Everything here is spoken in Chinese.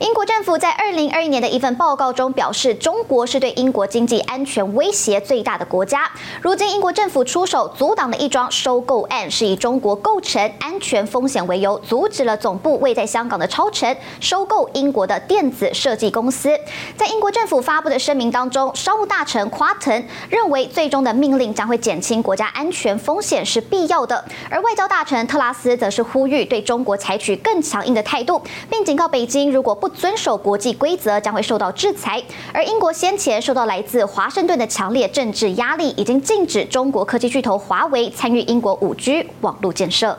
英国政府在二零二一年的一份报告中表示，中国是对英国经济安全威胁最大的国家。如今，英国政府出手阻挡了一桩收购案，是以中国构成安全风险为由，阻止了总部位在香港的超乘收购英国的电子设计公司。在英国政府发布的声明当中，商务大臣夸腾认为，最终的命令将会减轻国家安全风险是必要的。而外交大臣特拉斯则是呼吁对中国采取更强硬的态度，并警告北京，如果不遵守国际规则将会受到制裁，而英国先前受到来自华盛顿的强烈政治压力，已经禁止中国科技巨头华为参与英国五 G 网络建设。